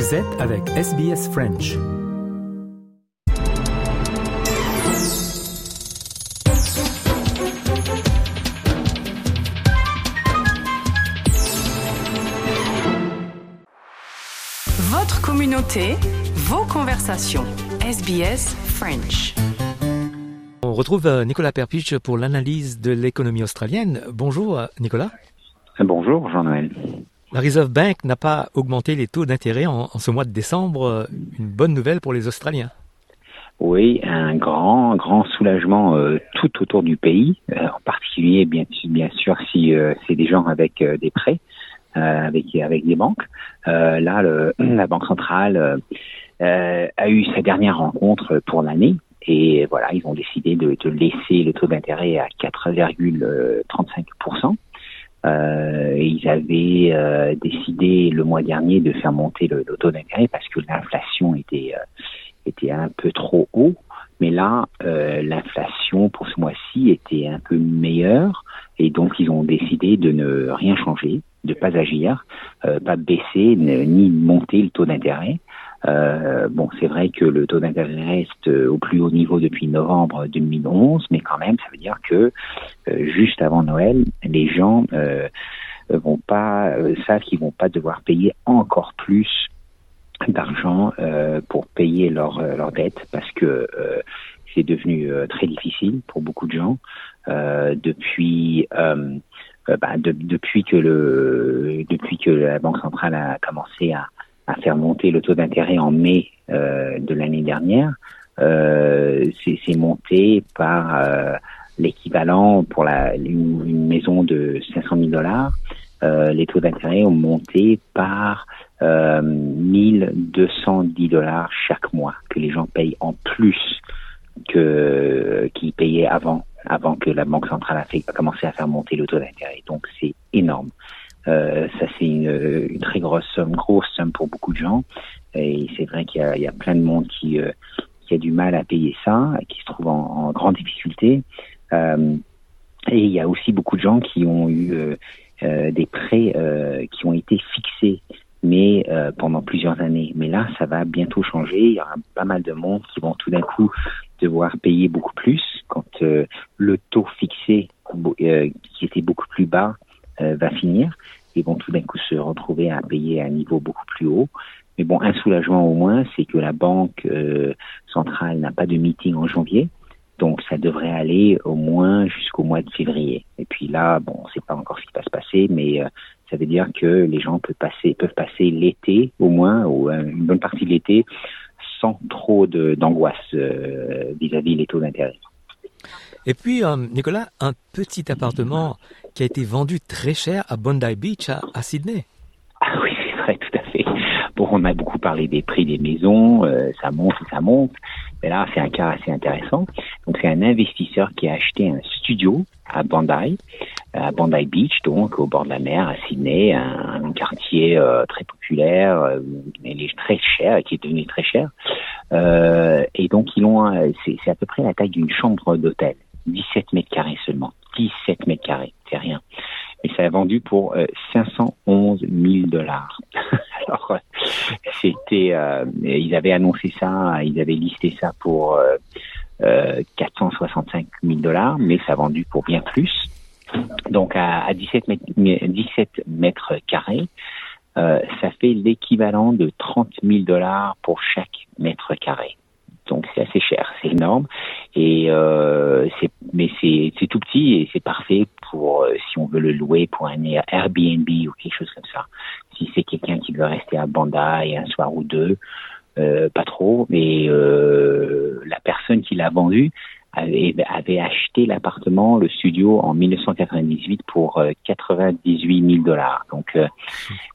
Vous êtes avec SBS French. Votre communauté, vos conversations. SBS French. On retrouve euh, Nicolas Perpich pour l'analyse de l'économie australienne. Bonjour euh, Nicolas. Bonjour Jean-Noël. La Reserve Bank n'a pas augmenté les taux d'intérêt en, ce mois de décembre. Une bonne nouvelle pour les Australiens. Oui, un grand, grand soulagement euh, tout autour du pays, euh, en particulier bien, sûr si euh, c'est des gens avec des prêts, avec des banques. Là, le, la banque centrale a eu sa dernière rencontre pour l'année et voilà, ils ont décidé de, de laisser le taux d'intérêt à 4,35%. Euh, ils avaient euh, décidé le mois dernier de faire monter le, taux d'intérêt parce que l'inflation était euh, était un peu trop haut. Mais là, euh, l'inflation pour ce mois-ci était un peu meilleure et donc ils ont décidé de ne rien changer, de pas agir, euh, pas baisser ni monter le taux d'intérêt. Euh, bon, c'est vrai que le taux d'intérêt reste euh, au plus haut niveau depuis novembre 2011, mais quand même, ça veut dire que euh, juste avant Noël, les gens euh, vont pas euh, savent qu'ils vont pas devoir payer encore plus d'argent pour payer leurs leurs dettes parce que c'est devenu très difficile pour beaucoup de gens depuis bah, de- depuis que le depuis que la banque centrale a commencé à, à faire monter le taux d'intérêt en mai euh, de l'année dernière euh, c'est monté par euh, l'équivalent pour la une, maison de 500 000 dollars euh, les taux d'intérêt ont monté par euh, 1210 dollars chaque mois que les gens payent en plus que qu'ils payaient avant avant que la banque centrale a, fait, a commencé à faire monter le taux d'intérêt. Donc c'est énorme. Euh, ça c'est une, une très grosse somme, grosse somme pour beaucoup de gens. Et c'est vrai qu'il y a, plein de monde qui euh, qui a du mal à payer ça, qui se trouve en, grande difficulté. Euh, et il y a aussi beaucoup de gens qui ont eu euh, euh, des prêts euh, qui ont été fixés mais euh, pendant plusieurs années. Mais là, ça va bientôt changer. Il y aura pas mal de monde qui vont tout d'un coup devoir payer beaucoup plus quand euh, le taux fixé euh, qui était beaucoup plus bas euh, va finir. Ils vont tout d'un coup se retrouver à payer à un niveau beaucoup plus haut. Mais bon, un soulagement au moins, c'est que la banque euh, centrale n'a pas de meeting en janvier. Donc ça devrait aller au moins jusqu'au mois de février. Et puis là, bon, on ne sait pas encore ce qui va se passer, mais euh, ça veut dire que les gens peuvent passer, l'été au moins, ou euh, une bonne partie de l'été, sans trop d'angoisse euh, vis-à-vis les taux d'intérêt. Et puis, euh, Nicolas, un petit appartement qui a été vendu très cher à Bondi Beach, à, Sydney. Ah oui, c'est vrai, tout à fait. Bon, on a beaucoup parlé des prix des maisons, euh, ça monte ça monte. Mais là, c'est un cas assez intéressant. Donc, c'est un investisseur qui a acheté un studio à Bondi, à Bondi Beach, donc au bord de la mer, à Sydney, un, quartier euh, très populaire, mais très cher, qui est devenu très cher. Et donc, ils ont, c'est à peu près la taille d'une chambre d'hôtel, 17 mètres carrés seulement, 17 mètres carrés, c'est rien. Et ça a vendu pour euh, 511 000 dollars. Alors, euh, c'était, euh, ils avaient annoncé ça, ils avaient listé ça pour euh, euh, 465 000 dollars, mais ça a vendu pour bien plus. Donc, à, à 17 mètres, 17 mètres carrés, euh, ça fait l'équivalent de 30 000 dollars pour chaque mètre carré. Donc c'est assez cher, c'est énorme, et euh, c'est mais c'est tout petit et c'est parfait pour euh, si on veut le louer pour un Airbnb ou quelque chose comme ça. Si c'est quelqu'un qui veut rester à Bandai un soir ou deux, euh, pas trop, mais euh, la personne qui l'a vendu avait, avait acheté l'appartement, le studio en 1998 pour euh, 98 000 dollars. Donc euh,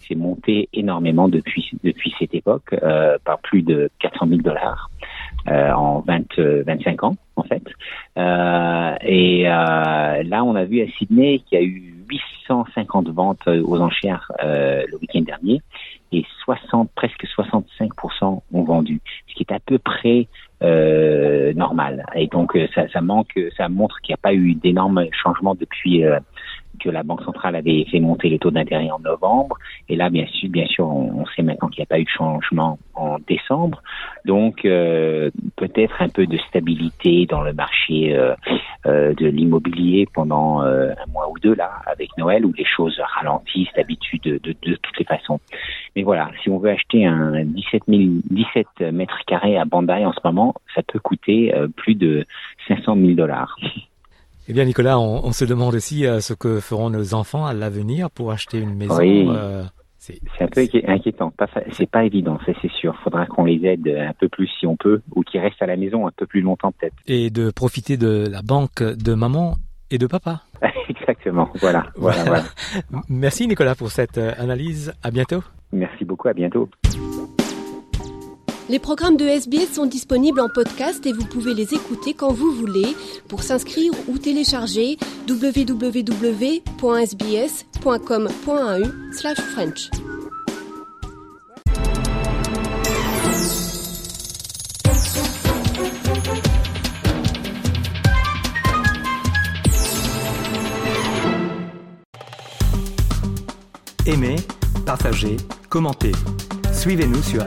c'est monté énormément depuis depuis cette époque, euh, par plus de 400 000 dollars euh, en 20, euh, 25 ans en fait. Euh, et euh, là, on a vu à Sydney qu'il y a eu 850 ventes aux enchères euh, le week-end dernier et 60, presque 65% ont vendu, ce qui est à peu près euh, normal. Et donc euh, ça, ça manque, ça montre qu'il n'y a pas eu d'énormes changements depuis euh, que la Banque centrale avait fait monter les taux d'intérêt en novembre. Et là, bien sûr, bien sûr, on, sait maintenant qu'il n'y a pas eu de changement en décembre. Donc, euh, peut-être un peu de stabilité dans le marché euh, euh, de l'immobilier pendant un mois ou deux là, avec Noël, où les choses ralentissent d'habitude de, toutes les façons. Mais voilà, si on veut acheter un 17, 000, 17 mètres carrés à Bandai en ce moment, ça peut coûter plus de 500 000 dollars. Eh bien, Nicolas, on, se demande aussi euh, ce que feront nos enfants à l'avenir pour acheter une maison. Oui. Euh, c'est un peu inquiétant. C'est pas évident, ça c'est sûr. Faudra qu'on les aide un peu plus si on peut, ou qu'ils restent à la maison un peu plus longtemps peut-être. Et de profiter de la banque de maman et de papa. Exactement. Voilà, voilà, voilà. Merci Nicolas pour cette euh, analyse. À bientôt. Merci beaucoup. À bientôt. Les programmes de SBS sont disponibles en podcast et vous pouvez les écouter quand vous voulez. Pour s'inscrire ou télécharger, www.sbs.com.au/french. Aimez, partagez, commentez. Suivez-nous sur